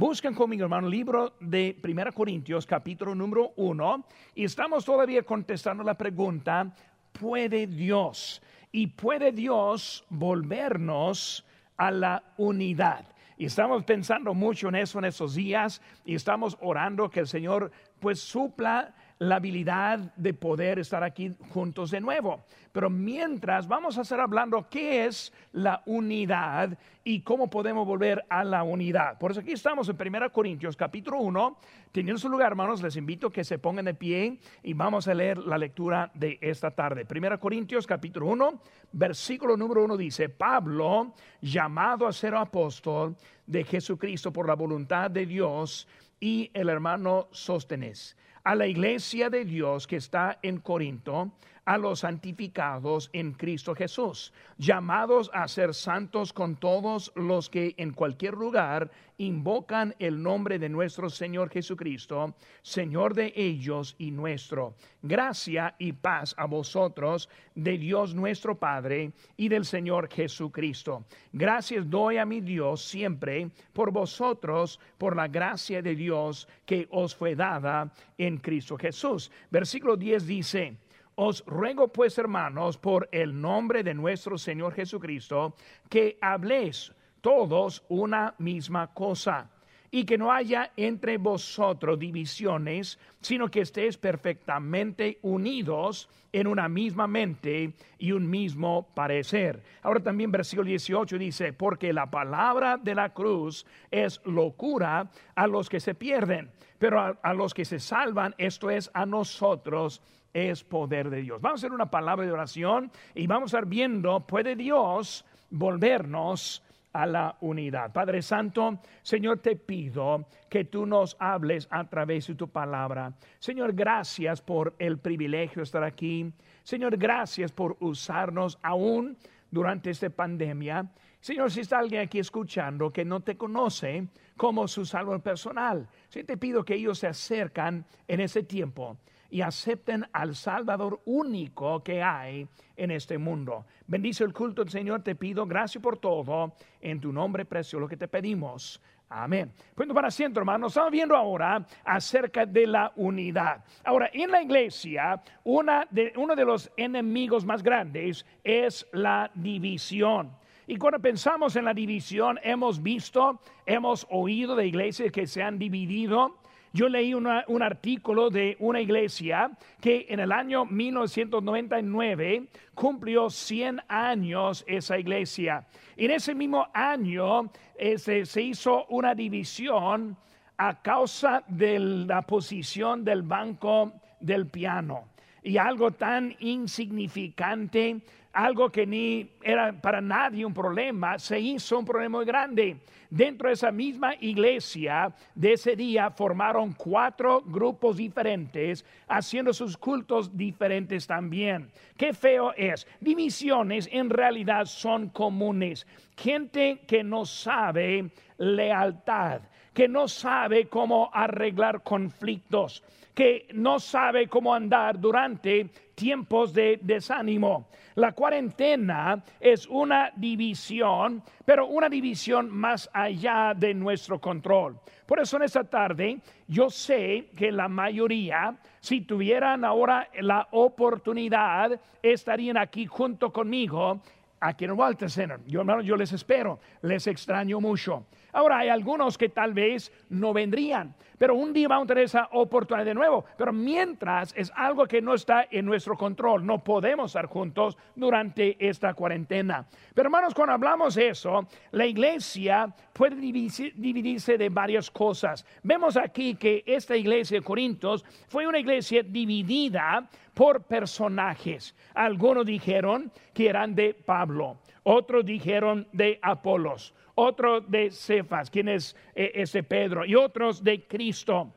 Busquen conmigo, hermano, libro de 1 Corintios, capítulo número 1, y estamos todavía contestando la pregunta, ¿puede Dios? Y puede Dios volvernos a la unidad. Y estamos pensando mucho en eso en esos días y estamos orando que el Señor pues supla la habilidad de poder estar aquí juntos de nuevo. Pero mientras vamos a estar hablando qué es la unidad y cómo podemos volver a la unidad. Por eso aquí estamos en 1 Corintios capítulo 1. Teniendo su lugar, hermanos, les invito a que se pongan de pie y vamos a leer la lectura de esta tarde. 1 Corintios capítulo 1, versículo número 1 dice, Pablo, llamado a ser apóstol de Jesucristo por la voluntad de Dios, y el hermano Sóstenes a la iglesia de Dios que está en Corinto, a los santificados en Cristo Jesús, llamados a ser santos con todos los que en cualquier lugar invocan el nombre de nuestro Señor Jesucristo, Señor de ellos y nuestro. Gracia y paz a vosotros de Dios nuestro Padre y del Señor Jesucristo. Gracias doy a mi Dios siempre por vosotros, por la gracia de Dios que os fue dada en Cristo Jesús. Versículo 10 dice, os ruego pues, hermanos, por el nombre de nuestro Señor Jesucristo, que habléis todos una misma cosa y que no haya entre vosotros divisiones, sino que estéis perfectamente unidos en una misma mente y un mismo parecer. Ahora también versículo 18 dice, porque la palabra de la cruz es locura a los que se pierden, pero a, a los que se salvan, esto es a nosotros es poder de Dios. Vamos a hacer una palabra de oración y vamos a estar viendo, ¿puede Dios volvernos a la unidad? Padre Santo, Señor, te pido que tú nos hables a través de tu palabra. Señor, gracias por el privilegio de estar aquí. Señor, gracias por usarnos aún durante esta pandemia. Señor, si está alguien aquí escuchando que no te conoce como su salvador personal, sí te pido que ellos se acercan en ese tiempo y acepten al Salvador único que hay en este mundo. Bendice el culto del Señor, te pido gracias por todo, en tu nombre precioso lo que te pedimos. Amén. Pues para asiento, hermanos. Estamos viendo ahora acerca de la unidad. Ahora, en la iglesia, una de, uno de los enemigos más grandes es la división. Y cuando pensamos en la división, hemos visto, hemos oído de iglesias que se han dividido yo leí un artículo de una iglesia que en el año 1999 cumplió 100 años esa iglesia. En ese mismo año este, se hizo una división a causa de la posición del banco del piano. Y algo tan insignificante, algo que ni era para nadie un problema, se hizo un problema muy grande dentro de esa misma iglesia de ese día formaron cuatro grupos diferentes, haciendo sus cultos diferentes también. Qué feo es. Divisiones en realidad son comunes. Gente que no sabe lealtad, que no sabe cómo arreglar conflictos, que no sabe cómo andar durante tiempos de desánimo. La cuarentena es una división, pero una división más allá de nuestro control. Por eso en esta tarde yo sé que la mayoría, si tuvieran ahora la oportunidad, estarían aquí junto conmigo aquí en Walter Center. Yo, hermano, yo les espero, les extraño mucho. Ahora hay algunos que tal vez no vendrían, pero un día vamos a tener esa oportunidad de nuevo. Pero mientras es algo que no está en nuestro control, no podemos estar juntos durante esta cuarentena. Pero hermanos, cuando hablamos de eso, la iglesia puede dividirse de varias cosas. Vemos aquí que esta iglesia de Corintios fue una iglesia dividida por personajes. Algunos dijeron que eran de Pablo, otros dijeron de Apolos otro de Cefas, quien es eh, ese Pedro, y otros de Cristo.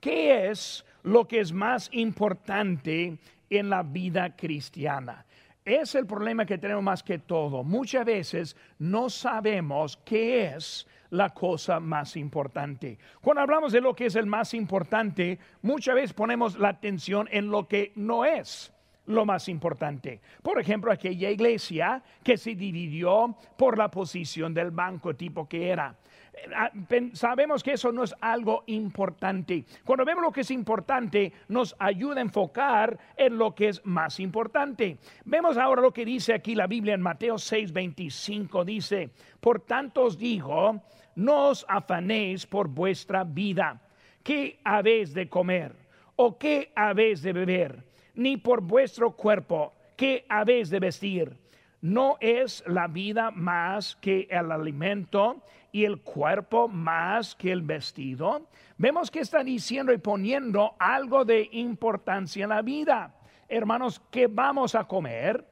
¿Qué es lo que es más importante en la vida cristiana? Es el problema que tenemos más que todo. Muchas veces no sabemos qué es la cosa más importante. Cuando hablamos de lo que es el más importante, muchas veces ponemos la atención en lo que no es lo más importante. Por ejemplo, aquella iglesia que se dividió por la posición del banco tipo que era. Ah, sabemos que eso no es algo importante. Cuando vemos lo que es importante, nos ayuda a enfocar en lo que es más importante. Vemos ahora lo que dice aquí la Biblia en Mateo 6, 25. Dice, por tanto os digo, no os afanéis por vuestra vida. ¿Qué habéis de comer? ¿O qué habéis de beber? Ni por vuestro cuerpo, ¿qué habéis de vestir? ¿No es la vida más que el alimento y el cuerpo más que el vestido? Vemos que está diciendo y poniendo algo de importancia en la vida. Hermanos, ¿qué vamos a comer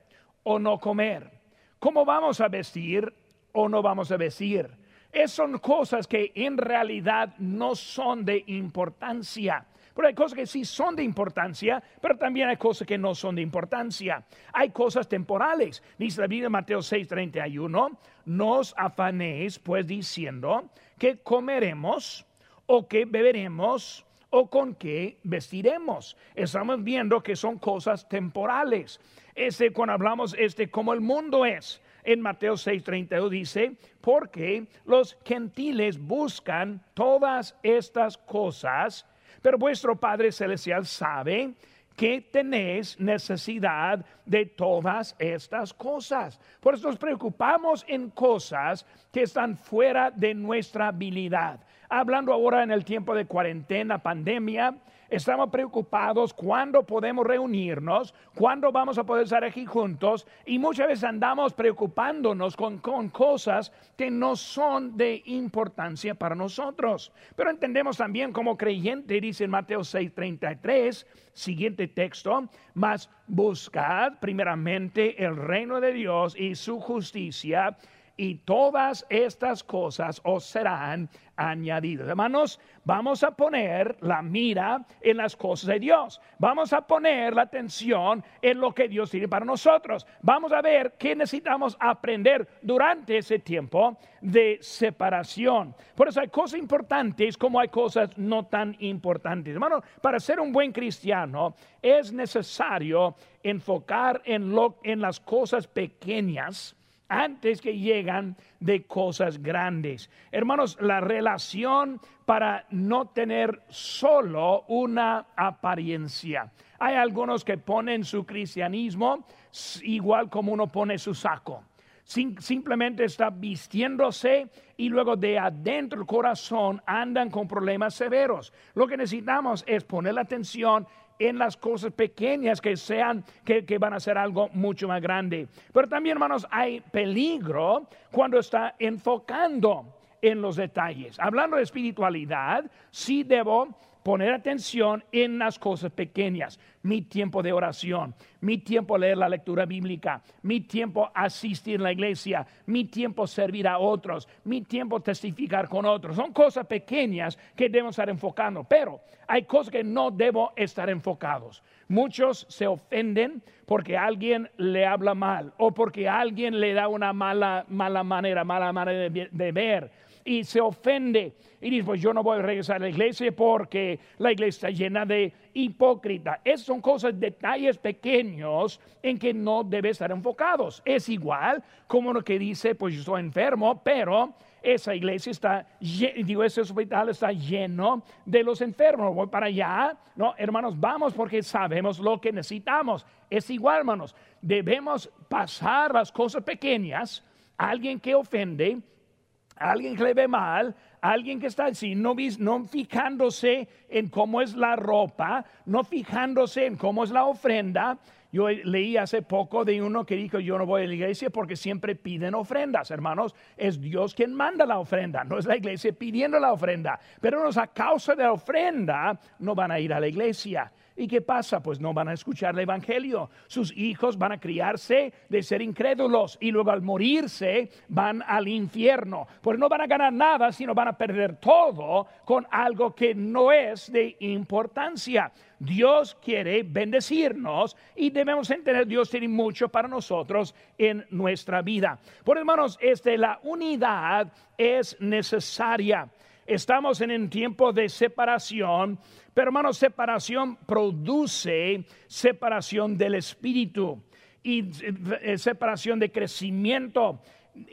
o no comer? ¿Cómo vamos a vestir o no vamos a vestir? Esas son cosas que en realidad no son de importancia. Pero hay cosas que sí son de importancia, pero también hay cosas que no son de importancia. Hay cosas temporales. Dice la Biblia en Mateo 6:31, no os afanéis pues diciendo que comeremos o que beberemos o con qué vestiremos. Estamos viendo que son cosas temporales. Ese cuando hablamos este como el mundo es. En Mateo 6:32 dice, porque los gentiles buscan todas estas cosas pero vuestro Padre Celestial sabe que tenéis necesidad de todas estas cosas. Por eso nos preocupamos en cosas que están fuera de nuestra habilidad. Hablando ahora en el tiempo de cuarentena, pandemia, estamos preocupados cuándo podemos reunirnos, cuándo vamos a poder estar aquí juntos y muchas veces andamos preocupándonos con, con cosas que no son de importancia para nosotros. Pero entendemos también como creyente, dice en Mateo 6:33, siguiente texto, mas buscad primeramente el reino de Dios y su justicia y todas estas cosas os serán añadidas. Hermanos, vamos a poner la mira en las cosas de Dios. Vamos a poner la atención en lo que Dios tiene para nosotros. Vamos a ver qué necesitamos aprender durante ese tiempo de separación. Por eso hay cosas importantes como hay cosas no tan importantes. Hermano, para ser un buen cristiano es necesario enfocar en, lo, en las cosas pequeñas antes que llegan de cosas grandes. Hermanos, la relación para no tener solo una apariencia. Hay algunos que ponen su cristianismo igual como uno pone su saco. simplemente está vistiéndose y luego de adentro el corazón andan con problemas severos. Lo que necesitamos es poner la atención en las cosas pequeñas que sean, que, que, van a ser algo mucho más grande. Pero también, hermanos, hay peligro cuando está enfocando en los detalles. Hablando de espiritualidad, sí debo poner atención en las cosas pequeñas. Mi tiempo de oración, mi tiempo leer la lectura bíblica, mi tiempo asistir a la iglesia, mi tiempo servir a otros, mi tiempo testificar con otros. Son cosas pequeñas que debemos estar enfocando, pero hay cosas que no debo estar enfocados. Muchos se ofenden porque alguien le habla mal o porque alguien le da una mala, mala manera, mala manera de, de ver y se ofende y dice, pues yo no voy a regresar a la iglesia porque la iglesia está llena de hipócritas. Esas son cosas, detalles pequeños en que no debe estar enfocados. Es igual como lo que dice, pues yo estoy enfermo, pero esa iglesia está, digo, ese hospital está lleno de los enfermos. Voy para allá. No, hermanos, vamos porque sabemos lo que necesitamos. Es igual, hermanos. Debemos pasar las cosas pequeñas. Alguien que ofende, alguien que le ve mal, alguien que está así, no, no fijándose en cómo es la ropa, no fijándose en cómo es la ofrenda. Yo leí hace poco de uno que dijo, yo no voy a la iglesia porque siempre piden ofrendas, hermanos. Es Dios quien manda la ofrenda, no es la iglesia pidiendo la ofrenda. Pero a causa de la ofrenda no van a ir a la iglesia. ¿Y qué pasa? Pues no van a escuchar el Evangelio. Sus hijos van a criarse de ser incrédulos y luego al morirse van al infierno. Pues no van a ganar nada, sino van a perder todo con algo que no es de importancia. Dios quiere bendecirnos y debemos entender Dios tiene mucho para nosotros en nuestra vida. Por hermanos, este, la unidad es necesaria. Estamos en un tiempo de separación, pero hermanos, separación produce separación del espíritu y eh, separación de crecimiento.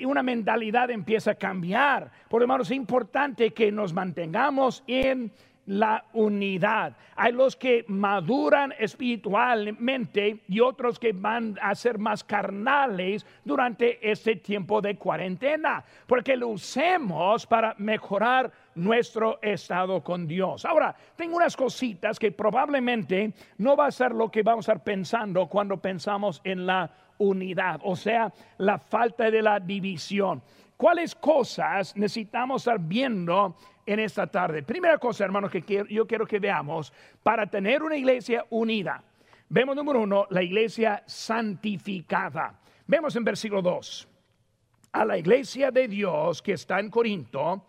una mentalidad empieza a cambiar. Por lo es importante que nos mantengamos en la unidad. Hay los que maduran espiritualmente y otros que van a ser más carnales durante este tiempo de cuarentena, porque lo usemos para mejorar nuestro estado con Dios. Ahora, tengo unas cositas que probablemente no va a ser lo que vamos a estar pensando cuando pensamos en la unidad, o sea, la falta de la división. ¿Cuáles cosas necesitamos estar viendo en esta tarde? Primera cosa, hermanos, que yo quiero que veamos para tener una iglesia unida. Vemos número uno, la iglesia santificada. Vemos en versículo 2, a la iglesia de Dios que está en Corinto,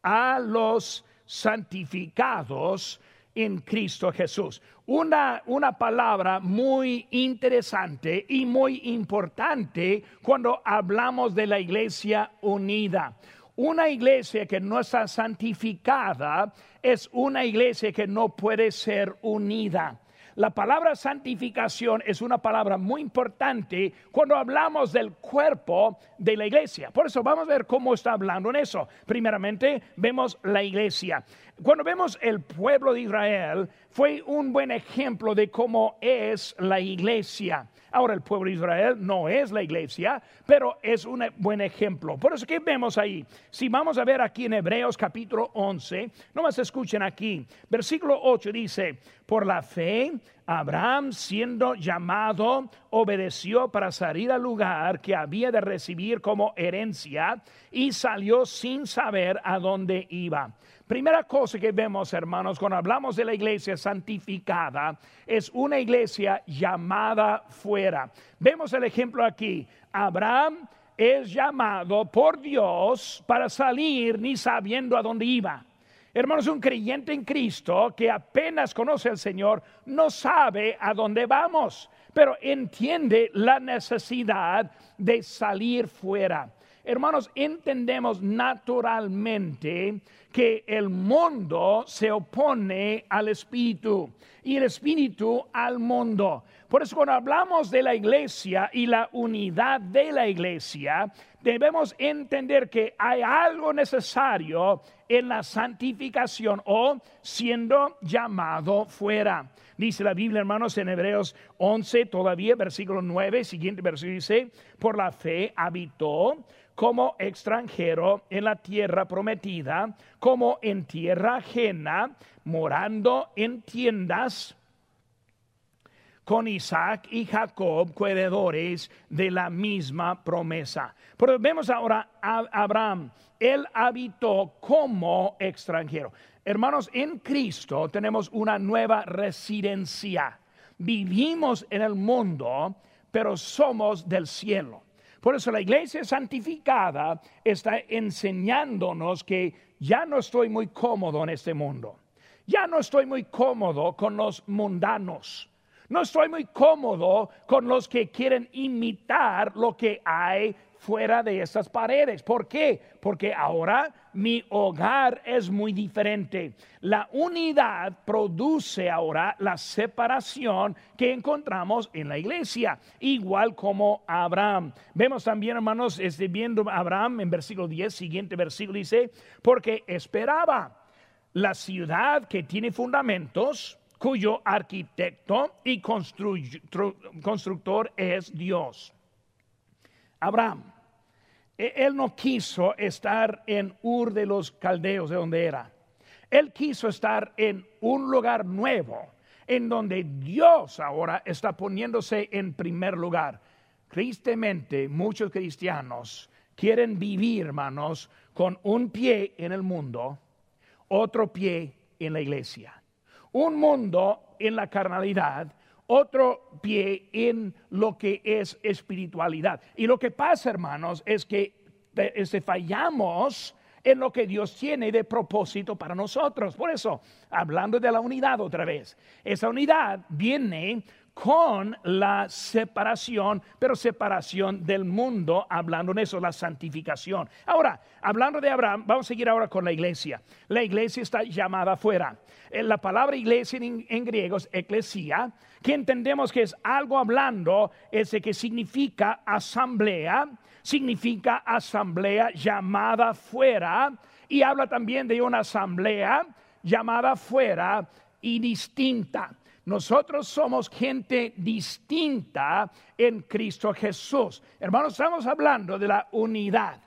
a los santificados en Cristo Jesús. Una, una, palabra muy interesante y muy importante cuando hablamos de la iglesia unida. Una iglesia que no está santificada es una iglesia que no puede ser unida. La palabra santificación es una palabra muy importante cuando hablamos del cuerpo de la iglesia. Por eso vamos a ver cómo está hablando en eso. Primeramente vemos la iglesia. Cuando vemos el pueblo de Israel, fue un buen ejemplo de cómo es la iglesia. Ahora el pueblo de Israel no es la iglesia, pero es un buen ejemplo. Por eso que vemos ahí, si vamos a ver aquí en Hebreos capítulo 11, no más escuchen aquí, versículo 8 dice, por la fe, Abraham siendo llamado, obedeció para salir al lugar que había de recibir como herencia y salió sin saber a dónde iba. Primera cosa que vemos, hermanos, cuando hablamos de la iglesia santificada, es una iglesia llamada fuera. Vemos el ejemplo aquí. Abraham es llamado por Dios para salir ni sabiendo a dónde iba. Hermanos, un creyente en Cristo que apenas conoce al Señor no sabe a dónde vamos, pero entiende la necesidad de salir fuera. Hermanos, entendemos naturalmente que el mundo se opone al espíritu y el espíritu al mundo. Por eso cuando hablamos de la iglesia y la unidad de la iglesia, debemos entender que hay algo necesario en la santificación o siendo llamado fuera. Dice la Biblia, hermanos, en Hebreos 11, todavía, versículo 9, siguiente versículo dice, por la fe habitó como extranjero en la tierra prometida, como en tierra ajena, morando en tiendas con Isaac y Jacob, coheredores de la misma promesa. Pero vemos ahora a Abraham, él habitó como extranjero. Hermanos, en Cristo tenemos una nueva residencia. Vivimos en el mundo, pero somos del cielo. Por eso la iglesia santificada está enseñándonos que ya no estoy muy cómodo en este mundo. Ya no estoy muy cómodo con los mundanos. No estoy muy cómodo con los que quieren imitar lo que hay fuera de esas paredes. ¿Por qué? Porque ahora mi hogar es muy diferente. La unidad produce ahora la separación que encontramos en la iglesia, igual como Abraham. Vemos también, hermanos, este, viendo Abraham en versículo 10, siguiente versículo dice, porque esperaba la ciudad que tiene fundamentos, cuyo arquitecto y constructor es Dios. Abraham e-, él no quiso estar en Ur de los Caldeos, de donde era. Él quiso estar en un lugar nuevo, en donde Dios ahora está poniéndose en primer lugar. Tristemente, muchos cristianos quieren vivir, hermanos, con un pie en el mundo, otro pie en la iglesia. Un mundo en la carnalidad, otro pie en lo que es espiritualidad. Y lo que pasa, hermanos, es que este, fallamos en lo que Dios tiene de propósito para nosotros. Por eso, hablando de la unidad otra vez, esa unidad viene con la separación, pero separación del mundo, hablando en eso, la santificación. Ahora, hablando de Abraham, vamos a seguir ahora con la iglesia. La iglesia está llamada afuera. Eh, la palabra iglesia en, griego es eclesia, que entendemos que es algo hablando, ese que significa asamblea, significa asamblea llamada fuera y habla también de una asamblea llamada fuera y distinta. Nosotros somos gente distinta en Cristo Jesús. Hermanos, estamos hablando de la unidad.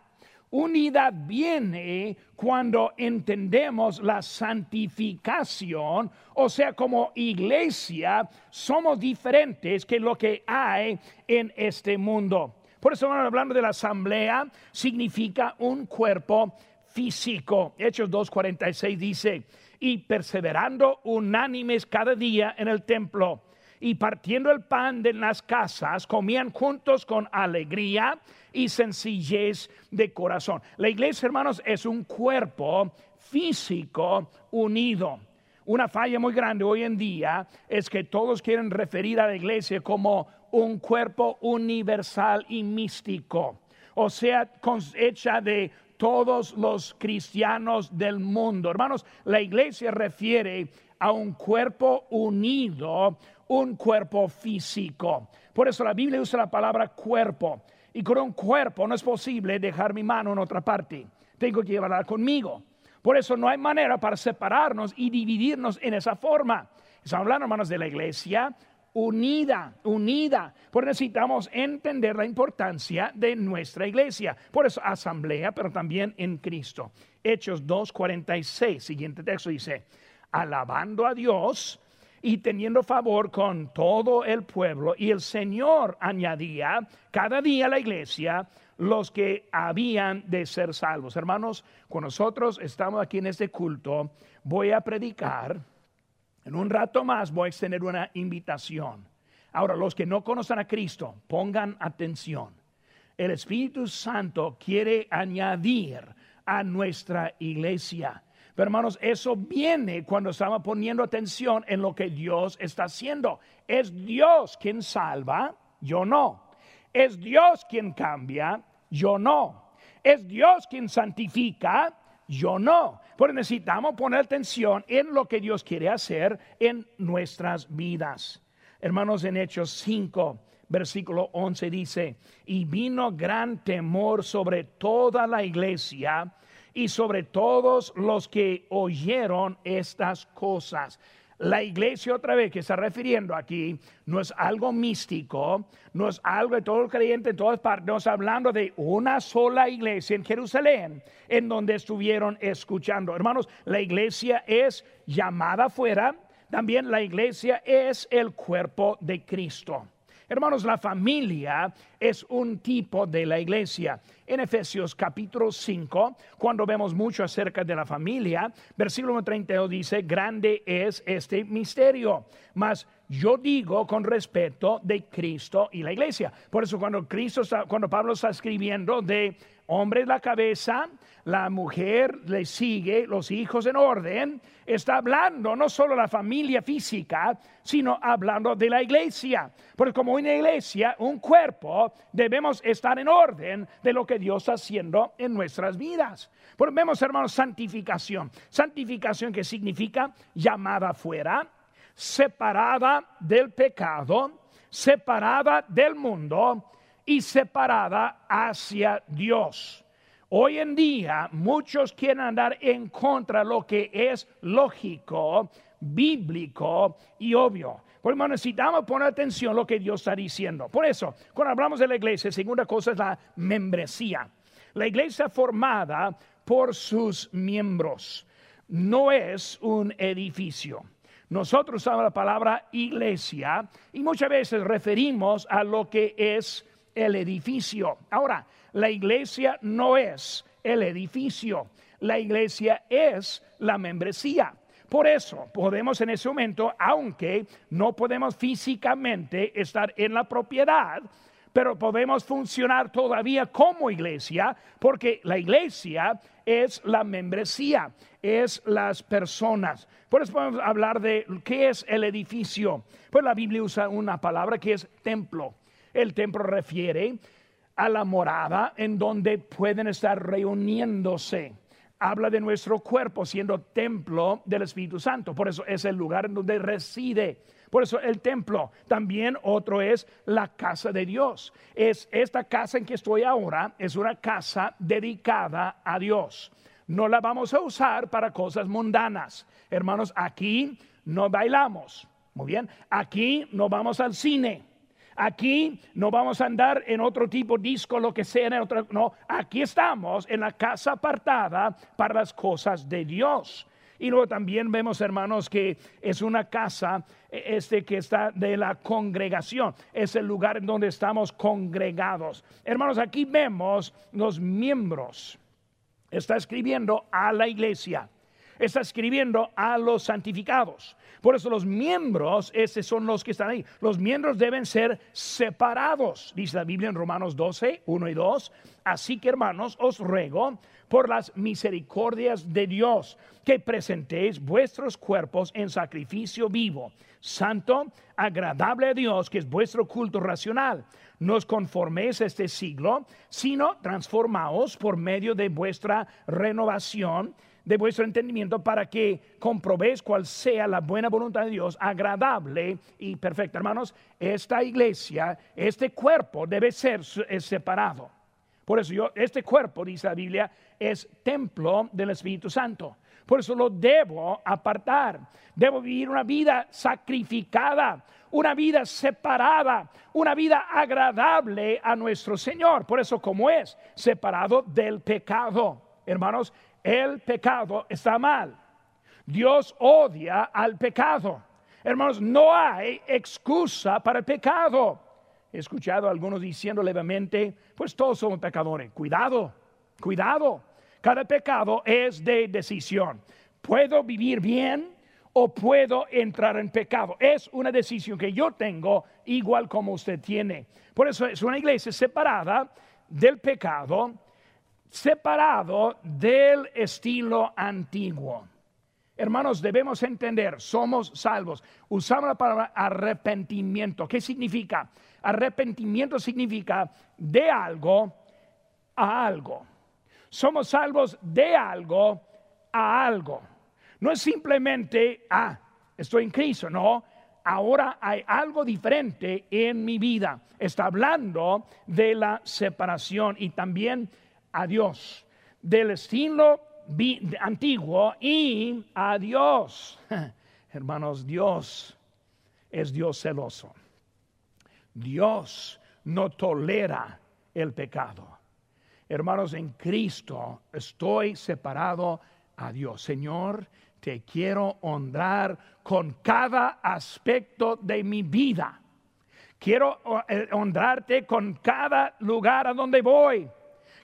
Unidad viene cuando entendemos la santificación, o sea, como iglesia somos diferentes que lo que hay en este mundo. Por eso hablando de la asamblea, significa un cuerpo físico. Hechos 2.46 dice, y perseverando unánimes cada día en el templo y partiendo el pan de las casas, comían juntos con alegría y sencillez de corazón. La iglesia, hermanos, es un cuerpo físico unido. Una falla muy grande hoy en día es que todos quieren referir a la iglesia como un cuerpo universal y místico, o sea, hecha de todos los cristianos del mundo. Hermanos, la iglesia refiere a un cuerpo unido, un cuerpo físico. Por eso la Biblia usa la palabra cuerpo. Y con un cuerpo no es posible dejar mi mano en otra parte. Tengo que llevarla conmigo. Por eso no hay manera para separarnos y dividirnos en esa forma. Estamos hablando, hermanos, de la iglesia unida, unida. Por necesitamos entender la importancia de nuestra iglesia. Por eso asamblea, pero también en Cristo. Hechos 2.46, siguiente texto dice, alabando a Dios y teniendo favor con todo el pueblo. Y el Señor añadía cada día a la iglesia los que habían de ser salvos. Hermanos, con nosotros estamos aquí en este culto, voy a predicar. En un rato más voy a extender una invitación. Ahora, los que no conocen a Cristo, pongan atención. El Espíritu Santo quiere añadir a nuestra iglesia pero hermanos, eso viene cuando estamos poniendo atención en lo que Dios está haciendo. Es Dios quien salva, yo no. Es Dios quien cambia, yo no. Es Dios quien santifica, yo no. Porque necesitamos poner atención en lo que Dios quiere hacer en nuestras vidas. Hermanos, en Hechos 5, versículo 11 dice, y vino gran temor sobre toda la iglesia y sobre todos los que oyeron estas cosas. La iglesia otra vez que está refiriendo aquí no es algo místico, no es algo de todo el creyente en todas partes, no hablando de una sola iglesia en Jerusalén en donde estuvieron escuchando. Hermanos, la iglesia es llamada afuera, también la iglesia es el cuerpo de Cristo. Hermanos, la familia es un tipo de la iglesia. En Efesios capítulo 5, cuando vemos mucho acerca de la familia, versículo 32 dice, grande es este misterio, mas yo digo con respeto de Cristo y la iglesia. Por eso cuando Cristo cuando Pablo está escribiendo de hombre la cabeza, la mujer le sigue, los hijos en orden, está hablando no solo la familia física, sino hablando de la iglesia. Porque como una iglesia, un cuerpo, debemos estar en orden de lo que Dios está haciendo en nuestras vidas. Porque vemos, hermanos, santificación. Santificación que significa llamada fuera, separada del pecado, separada del mundo y separada hacia Dios. Hoy en día muchos quieren andar en contra de lo que es lógico, bíblico y obvio. Por eso necesitamos poner atención a lo que Dios está diciendo. Por eso, cuando hablamos de la iglesia, segunda cosa es la membresía. La iglesia formada por sus miembros no es un edificio. Nosotros usamos la palabra iglesia y muchas veces referimos a lo que es el edificio. Ahora, la iglesia no es el edificio, la iglesia es la membresía. Por eso podemos en ese momento, aunque no podemos físicamente estar en la propiedad, pero podemos funcionar todavía como iglesia, porque la iglesia es la membresía, es las personas. Por eso podemos hablar de qué es el edificio. Pues la Biblia usa una palabra que es templo. El templo refiere a la morada en donde pueden estar reuniéndose. habla de nuestro cuerpo siendo templo del Espíritu Santo. Por eso es el lugar en donde reside. Por eso el templo. También otro es la casa de Dios. Es esta casa en que estoy ahora, es una casa dedicada a Dios. No la vamos a usar para cosas mundanas. Hermanos, aquí no bailamos. Muy bien. Aquí no vamos al cine. Aquí no vamos a andar en otro tipo disco, lo que sea. En otro, no, aquí estamos en la casa apartada para las cosas de Dios. Y luego también vemos, hermanos, que es una casa e, este que está de la congregación. Es el lugar en donde estamos congregados. Hermanos, aquí vemos los miembros. Está escribiendo a la iglesia está escribiendo a los santificados. Por eso los miembros, esos son los que están ahí. Los miembros deben ser separados, dice la Biblia en Romanos 12, 1 y 2. Así que hermanos, os ruego por las misericordias de Dios que presentéis vuestros cuerpos en sacrificio vivo, santo, agradable a Dios, que es vuestro culto racional. No os conforméis a este siglo, sino transformaos por medio de vuestra renovación de vuestro entendimiento para que comprobéis cuál sea la buena voluntad de Dios, agradable y perfecta. Hermanos, esta iglesia, este cuerpo debe ser separado. Por eso yo, este cuerpo, dice la Biblia, es templo del Espíritu Santo. Por eso lo debo apartar. Debo vivir una vida sacrificada, una vida separada, una vida agradable a nuestro Señor. Por eso como es separado del pecado. Hermanos, el pecado está mal. Dios odia al pecado. Hermanos, no hay excusa para el pecado. He escuchado a algunos diciendo levemente, pues todos somos pecadores. Cuidado, cuidado. Cada pecado es de decisión. ¿Puedo vivir bien o puedo entrar en pecado? Es una decisión que yo tengo igual como usted tiene. Por eso es una iglesia separada del pecado separado del estilo antiguo. Hermanos, debemos entender, somos salvos. Usamos la palabra arrepentimiento. ¿Qué significa? Arrepentimiento significa de algo a algo. Somos salvos de algo a algo. No es simplemente, ah, estoy en Cristo, no. Ahora hay algo diferente en mi vida. Está hablando de la separación y también a Dios, del estilo antiguo y a Dios. Hermanos, Dios es Dios celoso. Dios no tolera el pecado. Hermanos, en Cristo estoy separado a Dios. Señor, te quiero honrar con cada aspecto de mi vida. Quiero eh, honrarte con cada lugar a donde voy.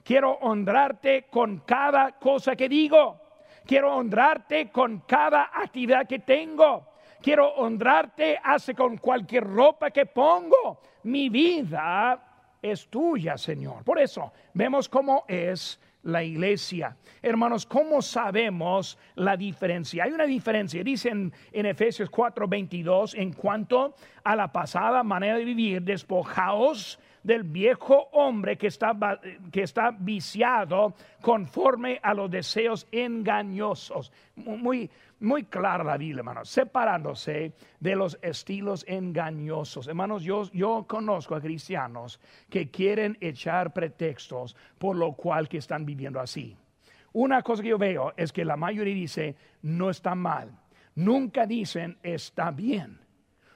Quiero honrarte con cada cosa que digo. Quiero honrarte con cada actividad que tengo. Quiero honrarte hace con cualquier ropa que pongo. Mi vida es tuya, Señor. Por eso vemos cómo es la iglesia. Hermanos, ¿cómo sabemos la diferencia? Hay una diferencia, dicen en Efesios 4:22, en cuanto a la pasada manera de vivir, despojaos del viejo hombre que está, que está viciado conforme a los deseos engañosos. Muy, muy clara la Biblia, hermanos, separándose de los estilos engañosos. Hermanos, yo, yo conozco a cristianos que quieren echar pretextos por lo cual que están viviendo así. Una cosa que yo veo es que la mayoría dice, no está mal. Nunca dicen, está bien.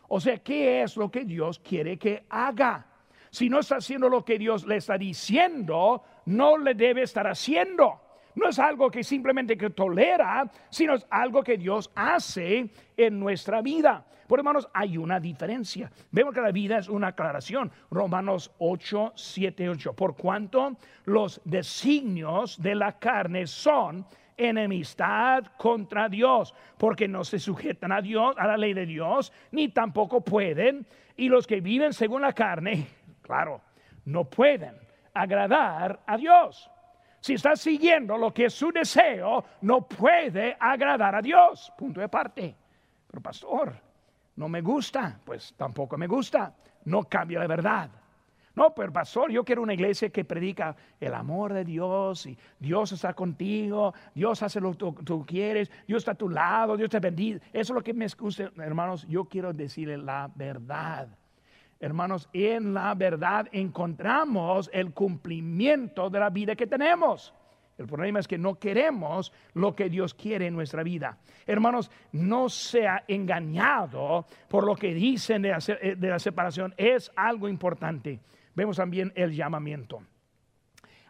O sea, ¿qué es lo que Dios quiere que haga? Si no está haciendo lo que Dios le está diciendo, no le debe estar haciendo. No es algo que simplemente que tolera, sino es algo que Dios hace en nuestra vida. Por hermanos, hay una diferencia. Vemos que la vida es una aclaración. Romanos 8, 7, 8. Por cuanto los designios de la carne son enemistad contra Dios, porque no se sujetan a Dios, a la ley de Dios, ni tampoco pueden. Y los que viven según la carne, Claro, no pueden agradar a Dios. Si está siguiendo lo que es su deseo, no puede agradar a Dios. Punto de parte. Pero pastor, no me gusta, pues tampoco me gusta. No cambia la verdad. No, pero pastor, yo quiero una iglesia que predica el amor de Dios y Dios está contigo, Dios hace lo que tú, quieres, Dios está a tu lado, Dios te bendice. Eso es lo que me escucha, hermanos. Yo quiero decirle la verdad. Hermanos, en la verdad encontramos el cumplimiento de la vida que tenemos. El problema es que no queremos lo que Dios quiere en nuestra vida. Hermanos, no sea engañado por lo que dicen de la, separación. Es algo importante. Vemos también el llamamiento.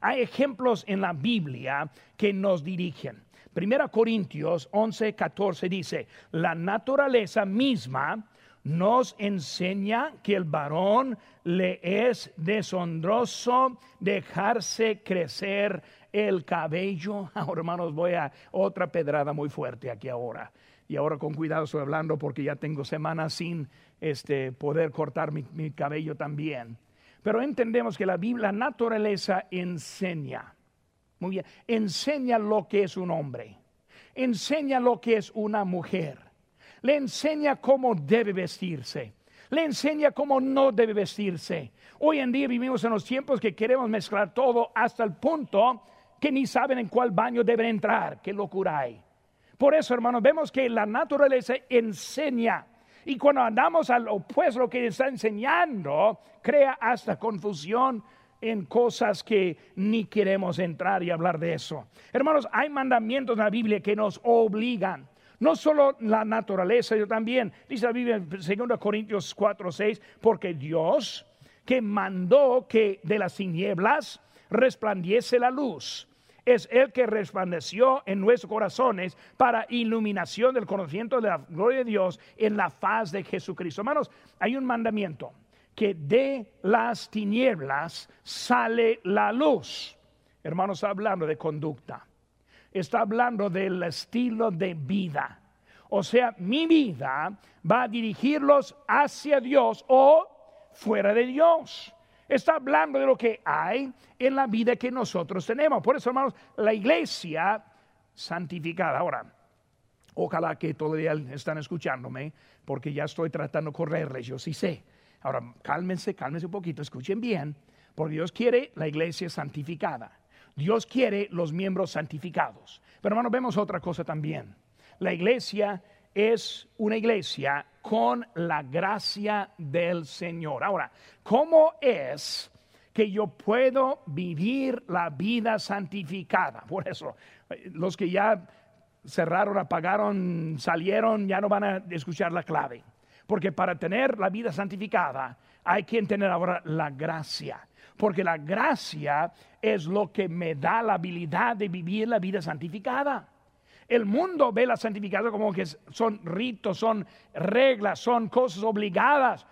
Hay ejemplos en la Biblia que nos dirigen. Primera Corintios 11, 14 dice, la naturaleza misma nos enseña que el varón le es deshonroso dejarse crecer el cabello. Ahora, hermanos, voy a otra pedrada muy fuerte aquí ahora. Y ahora con cuidado estoy hablando porque ya tengo semanas sin este, poder cortar mi, mi cabello también. Pero entendemos que la Biblia, la naturaleza enseña. Muy bien, enseña lo que es un hombre. Enseña lo que es una mujer le enseña cómo debe vestirse, le enseña cómo no debe vestirse. Hoy en día vivimos en los tiempos que queremos mezclar todo hasta el punto que ni saben en cuál baño deben entrar. Qué locura hay. Por eso, hermanos, vemos que la naturaleza enseña. Y cuando andamos al opuesto, lo que está enseñando crea hasta confusión en cosas que ni queremos entrar y hablar de eso. Hermanos, hay mandamientos en la Biblia que nos obligan. No solo la naturaleza, yo también. Dice la Biblia en 2 Corintios 4, 6, porque Dios que mandó que de las tinieblas resplandiese la luz, es el que resplandeció en nuestros corazones para iluminación del conocimiento de la gloria de Dios en la faz de Jesucristo. Hermanos, hay un mandamiento que de las tinieblas sale la luz. Hermanos, hablando de conducta está hablando del estilo de vida. O sea, mi vida va a dirigirlos hacia Dios o fuera de Dios. Está hablando de lo que hay en la vida que nosotros tenemos. Por eso, hermanos, la iglesia santificada. Ahora, ojalá que todavía están escuchándome, porque ya estoy tratando de correrles, yo sí sé. Ahora, cálmense, cálmense un poquito, escuchen bien, porque Dios quiere la iglesia santificada. Dios quiere los miembros santificados. Pero hermanos, vemos otra cosa también. La iglesia es una iglesia con la gracia del Señor. Ahora, ¿cómo es que yo puedo vivir la vida santificada? Por eso, los que ya cerraron, apagaron, salieron, ya no van a escuchar la clave. Porque para tener la vida santificada hay que tener ahora la gracia porque la gracia es lo que me da la habilidad de vivir la vida santificada. El mundo ve la santificación como que son ritos, son reglas, son cosas obligadas.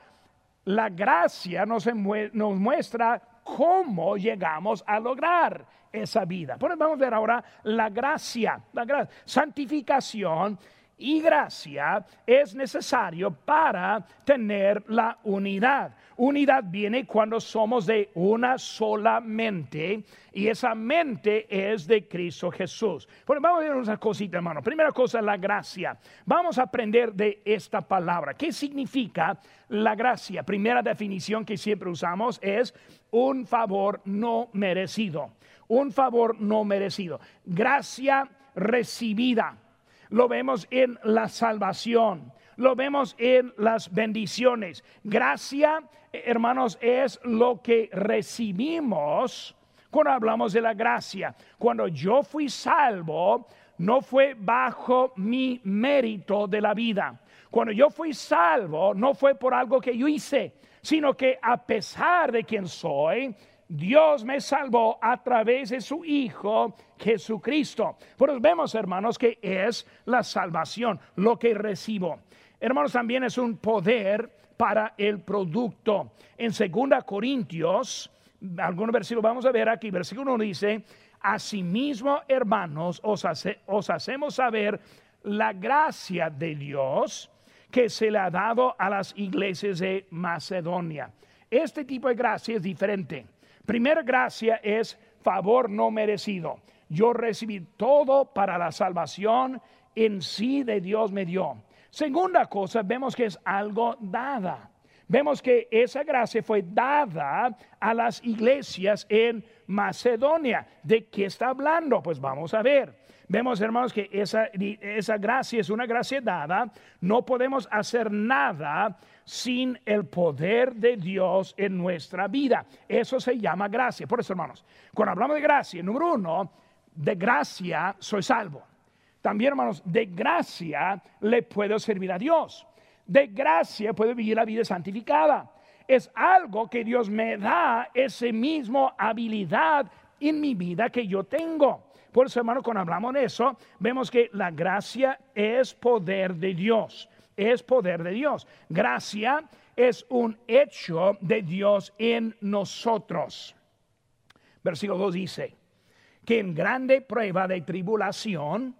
La gracia nos, muestra cómo llegamos a lograr esa vida. Pues vamos a ver ahora la gracia, la gracia. Santificación y gracia es necesario para tener la unidad. Unidad viene cuando somos de una sola mente y esa mente es de Cristo Jesús. Bueno, vamos a ver una cosita, hermano. Primera cosa, la gracia. Vamos a aprender de esta palabra. ¿Qué significa la gracia? Primera definición que siempre usamos es un favor no merecido. Un favor no merecido. Gracia recibida lo vemos en la salvación, lo vemos en las bendiciones. Gracia, hermanos, es lo que recibimos cuando hablamos de la gracia. Cuando yo fui salvo, no fue bajo mi mérito de la vida. Cuando yo fui salvo, no fue por algo que yo hice, sino que a pesar de quien soy, Dios me salvó a través de su Hijo Jesucristo. Pues vemos, hermanos, que es la salvación, lo que recibo. Hermanos, también es un poder para el producto. En 2 Corintios, algunos versículos vamos a ver aquí, versículo 1 dice, asimismo, hermanos, os, os hacemos saber la gracia de Dios que se le ha dado a las iglesias de Macedonia. Este tipo de gracia es diferente. Primera gracia es favor no merecido. Yo recibí todo para la salvación en sí de Dios me dio. Segunda cosa, vemos que es algo dada. Vemos que esa gracia fue dada a las iglesias en Macedonia. ¿De qué está hablando? Pues vamos a ver. Vemos, hermanos, que esa, esa gracia es una gracia dada. No podemos hacer nada sin el poder de Dios en nuestra vida. Eso se llama gracia. Por eso, hermanos, cuando hablamos de gracia, número uno, de gracia soy salvo. También, hermanos, de gracia le puedo servir a Dios. De gracia puedo vivir la vida santificada. Es algo que Dios me da, ese mismo habilidad en mi vida que yo tengo. Por eso, hermano, cuando hablamos de eso, vemos que la gracia es poder de Dios. Es poder de Dios. Gracia es un hecho de Dios en nosotros. Versículo 2 dice, que en grande prueba de tribulación,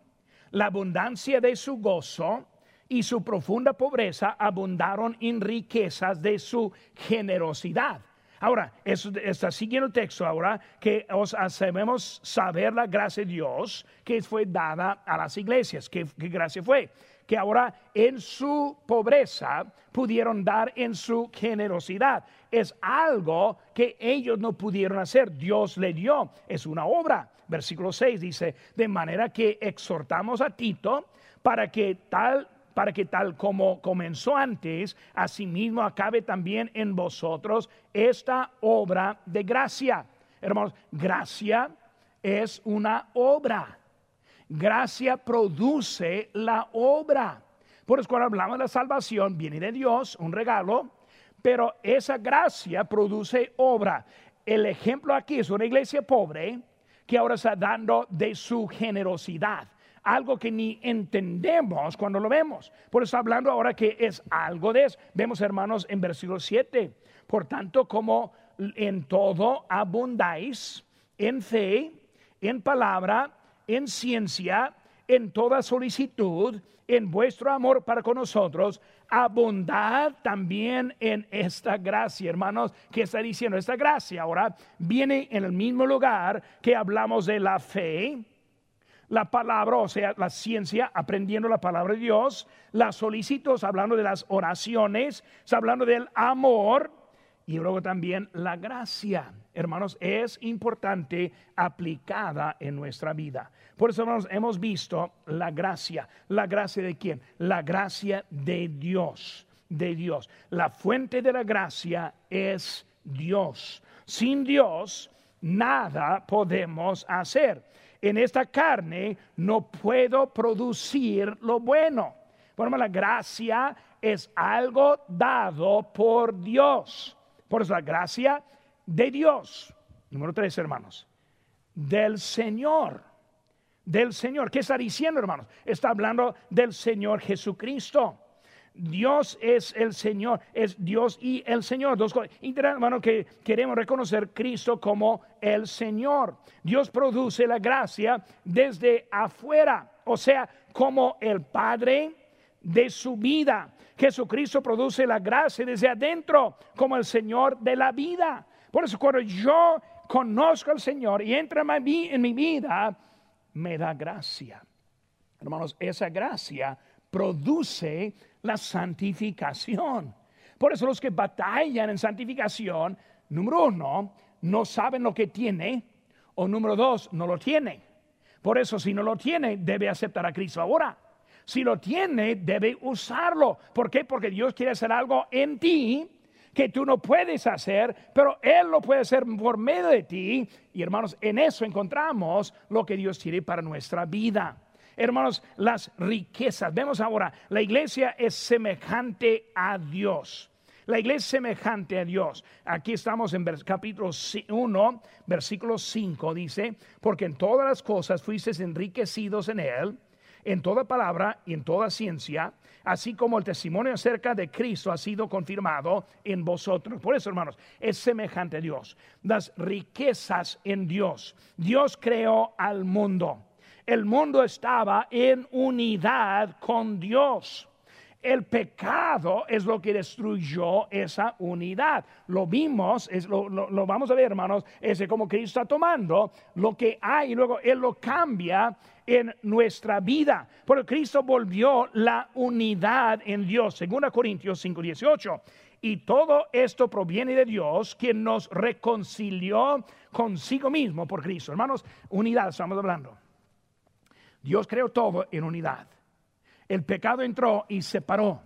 la abundancia de su gozo y su profunda pobreza abundaron en riquezas de su generosidad. Ahora, está siguiendo el texto ahora que os hacemos saber la gracia de Dios que fue dada a las iglesias. ¿Qué, gracia fue? Que ahora en su pobreza pudieron dar en su generosidad. Es algo que ellos no pudieron hacer. Dios le dio. Es una obra. Versículo 6 dice, de manera que exhortamos a Tito para que tal para que tal como comenzó antes, asimismo acabe también en vosotros esta obra de gracia. Hermanos, gracia es una obra. Gracia produce la obra. Por eso cuando hablamos de la salvación, viene de Dios, un regalo, pero esa gracia produce obra. El ejemplo aquí es una iglesia pobre que ahora está dando de su generosidad algo que ni entendemos cuando lo vemos. Por eso hablando ahora que es algo de eso. Vemos, hermanos, en versículo 7. Por tanto, como en todo abundáis, en fe, en palabra, en ciencia, en toda solicitud, en vuestro amor para con nosotros, abundad también en esta gracia, hermanos, que está diciendo esta gracia. Ahora viene en el mismo lugar que hablamos de la fe, la palabra, o sea, la ciencia, aprendiendo la palabra de Dios, las solicitos, hablando de las oraciones, hablando del amor y luego también la gracia. Hermanos, es importante aplicada en nuestra vida. Por eso, hermanos, hemos visto la gracia. ¿La gracia de quién? La gracia de Dios, de Dios. La fuente de la gracia es Dios. Sin Dios, nada podemos hacer en esta carne no puedo producir lo bueno. Bueno, la gracia es algo dado por Dios. Por eso la gracia de Dios. Número tres, hermanos. Del Señor. Del Señor. ¿Qué está diciendo, hermanos? Está hablando del Señor Jesucristo. Dios es el Señor, es Dios y el Señor. Dos cosas. hermano, que queremos reconocer Cristo como el Señor. Dios produce la gracia desde afuera, o sea, como el Padre de su vida. Jesucristo produce la gracia desde adentro, como el Señor de la vida. Por eso cuando yo conozco al Señor y entra en mi vida, me da gracia. Hermanos, esa gracia produce la santificación. Por eso los que batallan en santificación, número uno, no saben lo que tiene, o número dos, no lo tiene. Por eso si no lo tiene, debe aceptar a Cristo ahora. Si lo tiene, debe usarlo. ¿Por qué? Porque Dios quiere hacer algo en ti que tú no puedes hacer, pero Él lo puede hacer por medio de ti. Y hermanos, en eso encontramos lo que Dios quiere para nuestra vida. Hermanos, las riquezas. Vemos ahora, la iglesia es semejante a Dios. La iglesia es semejante a Dios. Aquí estamos en capítulo 1, versículo 5, dice, porque en todas las cosas fuisteis enriquecidos en él, en toda palabra y en toda ciencia, así como el testimonio acerca de Cristo ha sido confirmado en vosotros. Por eso, hermanos, es semejante a Dios. Las riquezas en Dios. Dios creó al mundo el mundo estaba en unidad con Dios. El pecado es lo que destruyó esa unidad. Lo vimos, es, lo, vamos a ver, hermanos, es como Cristo está tomando lo que hay y luego Él lo cambia en nuestra vida. Porque Cristo volvió la unidad en Dios, según Corintios 5:18. Y todo esto proviene de Dios, quien nos reconcilió consigo mismo por Cristo. Hermanos, unidad estamos hablando. Dios creó todo en unidad. El pecado entró y separó,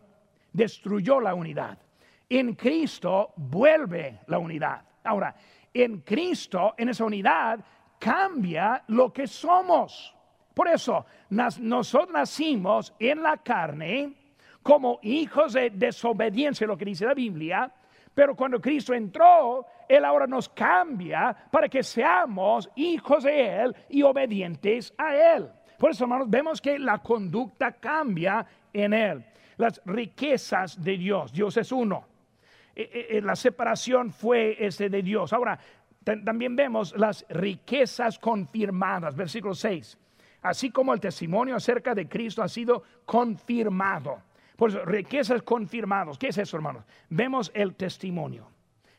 destruyó la unidad. En Cristo vuelve la unidad. Ahora, en Cristo, en esa unidad, cambia lo que somos. Por eso, nosotros nacimos en la carne como hijos de desobediencia, lo que dice la Biblia, pero cuando Cristo entró, Él ahora nos cambia para que seamos hijos de Él y obedientes a Él. Por eso, hermanos, vemos que la conducta cambia en Él. Las riquezas de Dios, Dios es uno. Eh, eh, la separación fue ese de Dios. Ahora, también vemos las riquezas confirmadas, versículo 6. Así como el testimonio acerca de Cristo ha sido confirmado. Por eso, riquezas confirmadas. ¿Qué es eso, hermanos? Vemos el testimonio.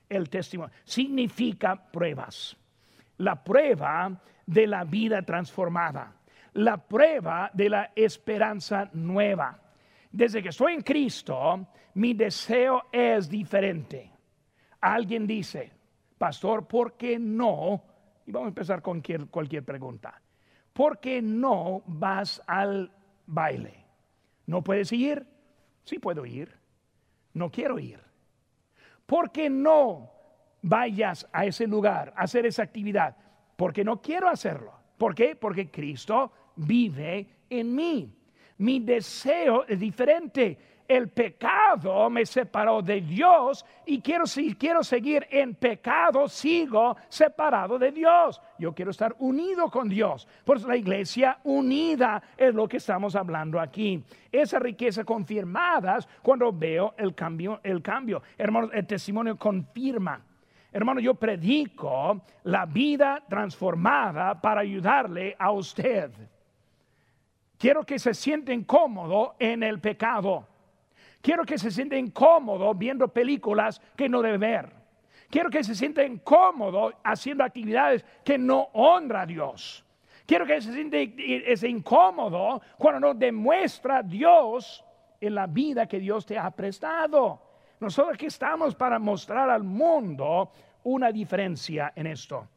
El testimonio significa pruebas. La prueba de la vida transformada. La prueba de la esperanza nueva. Desde que estoy en Cristo, mi deseo es diferente. Alguien dice, pastor, ¿por qué no? Y vamos a empezar con cualquier, pregunta. ¿Por qué no vas al baile? ¿No puedes ir? Sí puedo ir. No quiero ir. ¿Por qué no vayas a ese lugar, a hacer esa actividad? Porque no quiero hacerlo. ¿Por qué? Porque Cristo vive en mí mi deseo es diferente. El pecado me separó de Dios y quiero, si quiero seguir en pecado, sigo separado de Dios. Yo quiero estar unido con Dios. Por eso la iglesia unida es lo que estamos hablando aquí. Esa riqueza confirmadas cuando veo el cambio, el cambio. Hermanos, el testimonio confirma. Hermano, yo predico la vida transformada para ayudarle a usted. Quiero que se sienta incómodo en el pecado. Quiero que se sienta incómodo viendo películas que no debe ver. Quiero que se sienta incómodo haciendo actividades que no honra a Dios. Quiero que se sienta ese incómodo cuando no demuestra Dios en la vida que Dios te ha prestado. Nosotros aquí estamos para mostrar al mundo una diferencia en esto.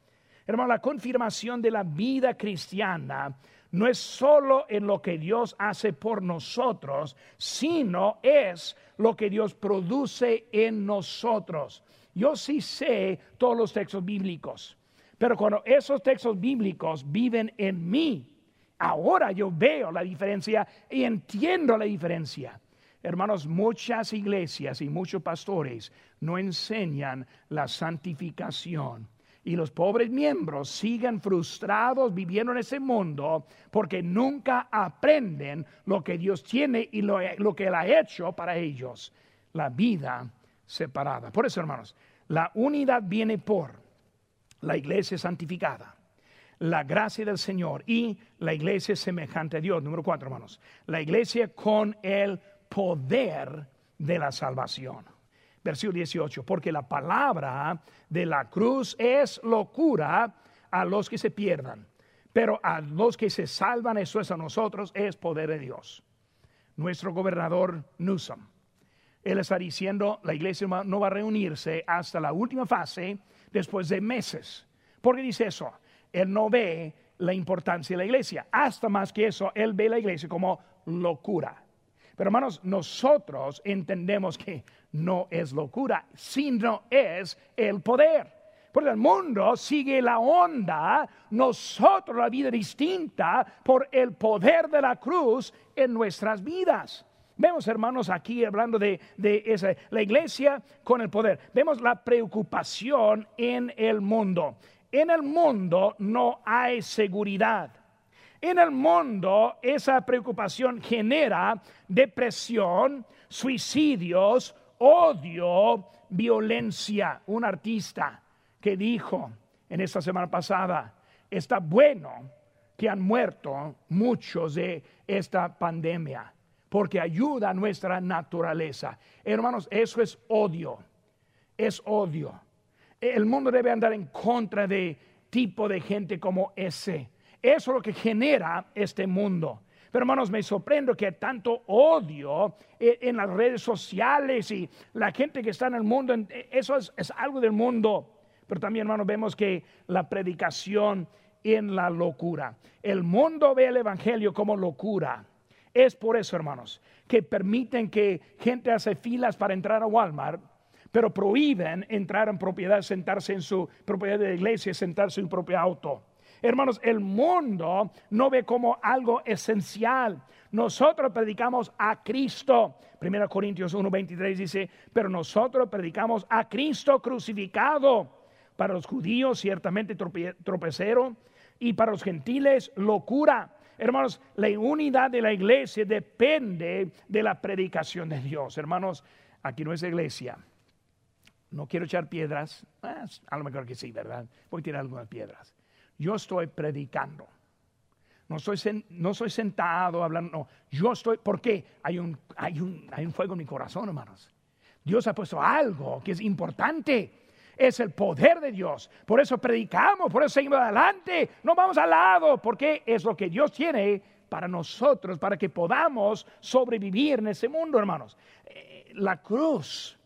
Hermano, la confirmación de la vida cristiana no es solo en lo que Dios hace por nosotros, sino es lo que Dios produce en nosotros. Yo sí sé todos los textos bíblicos, pero cuando esos textos bíblicos viven en mí, ahora yo veo la diferencia y entiendo la diferencia. Hermanos, muchas iglesias y muchos pastores no enseñan la santificación y los pobres miembros siguen frustrados viviendo en ese mundo porque nunca aprenden lo que Dios tiene y lo, que Él ha hecho para ellos, la vida separada. Por eso, hermanos, la unidad viene por la iglesia santificada, la gracia del Señor y la iglesia semejante a Dios. Número cuatro, hermanos, la iglesia con el poder de la salvación versículo 18, porque la palabra de la cruz es locura a los que se pierdan, pero a los que se salvan, eso es a nosotros, es poder de Dios. Nuestro gobernador Newsom, él está diciendo, la iglesia no va a reunirse hasta la última fase después de meses. ¿Por qué dice eso? Él no ve la importancia de la iglesia. Hasta más que eso, él ve la iglesia como locura. Pero hermanos, nosotros entendemos que no es locura, sino es el poder. Porque el mundo sigue la onda, nosotros la vida distinta por el poder de la cruz en nuestras vidas. Vemos, hermanos, aquí hablando de, de esa, la iglesia con el poder. Vemos la preocupación en el mundo. En el mundo no hay seguridad. En el mundo esa preocupación genera depresión, suicidios, odio, violencia. Un artista que dijo en esta semana pasada, está bueno que han muerto muchos de esta pandemia, porque ayuda a nuestra naturaleza. Hermanos, eso es odio, es odio. El mundo debe andar en contra de tipo de gente como ese eso es lo que genera este mundo. Pero hermanos, me sorprendo que tanto odio eh, en, las redes sociales y la gente que está en el mundo, eh, eso es, algo del mundo. Pero también, hermanos, vemos que la predicación en la locura. El mundo ve el Evangelio como locura. Es por eso, hermanos, que permiten que gente hace filas para entrar a Walmart, pero prohíben entrar en propiedad, sentarse en su propiedad de iglesia, sentarse en su propio auto. Hermanos, el mundo no ve como algo esencial. Nosotros predicamos a Cristo. 1 Corintios 1:23 dice, pero nosotros predicamos a Cristo crucificado. Para los judíos ciertamente tropecero y para los gentiles locura. Hermanos, la unidad de la iglesia depende de la predicación de Dios. Hermanos, aquí no es iglesia. No quiero echar piedras. Ah, a lo mejor que sí, ¿verdad? A tirar algunas piedras yo estoy predicando. No soy, no soy sentado hablando, no. Yo estoy, ¿por qué? Hay un, hay, un, hay un fuego en mi corazón, hermanos. Dios ha puesto algo que es importante. Es el poder de Dios. Por eso predicamos, por eso seguimos adelante. No vamos al lado, porque es lo que Dios tiene para nosotros, para que podamos sobrevivir en ese mundo, hermanos. Eh, la cruz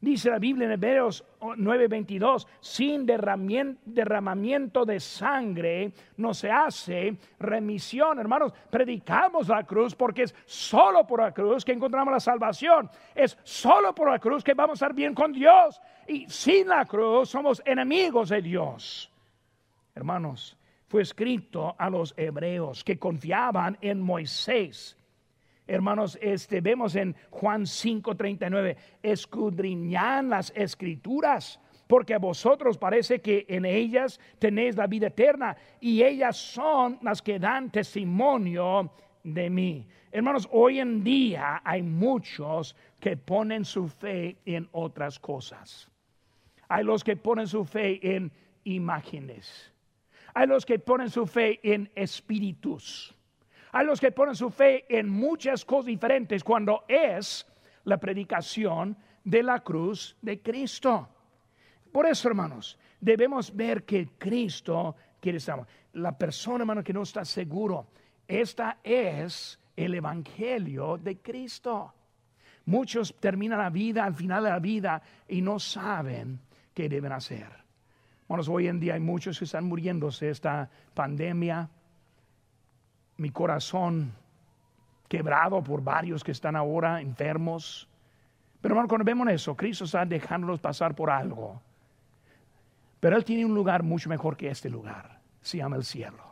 Dice la Biblia en Hebreos 9:22, sin derramamiento de sangre no se hace remisión. Hermanos, predicamos la cruz porque es solo por la cruz que encontramos la salvación. Es solo por la cruz que vamos a estar bien con Dios. Y sin la cruz somos enemigos de Dios. Hermanos, fue escrito a los hebreos que confiaban en Moisés Hermanos, este, vemos en Juan 5:39, escudriñan las escrituras, porque a vosotros parece que en ellas tenéis la vida eterna y ellas son las que dan testimonio de mí. Hermanos, hoy en día hay muchos que ponen su fe en otras cosas. Hay los que ponen su fe en imágenes. Hay los que ponen su fe en espíritus. Hay los que ponen su fe en muchas cosas diferentes cuando es la predicación de la cruz de Cristo. Por eso, hermanos, debemos ver que Cristo quiere estar. La persona, hermano, que no está seguro, esta es el Evangelio de Cristo. Muchos terminan la vida al final de la vida y no saben qué deben hacer. Hermanos, hoy en día hay muchos que están muriéndose esta pandemia mi corazón quebrado por varios que están ahora enfermos. Pero hermano, cuando vemos eso, Cristo está dejándolos pasar por algo. Pero Él tiene un lugar mucho mejor que este lugar. Se llama el cielo.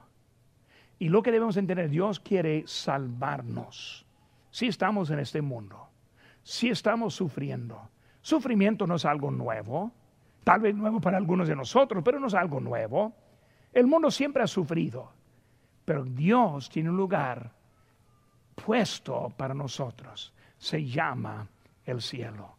Y lo que debemos entender, Dios quiere salvarnos. Si estamos en este mundo, si estamos sufriendo. Sufrimiento no es algo nuevo, tal vez nuevo para algunos de nosotros, pero no es algo nuevo. El mundo siempre ha sufrido. Pero Dios tiene un lugar puesto para nosotros. Se llama el cielo.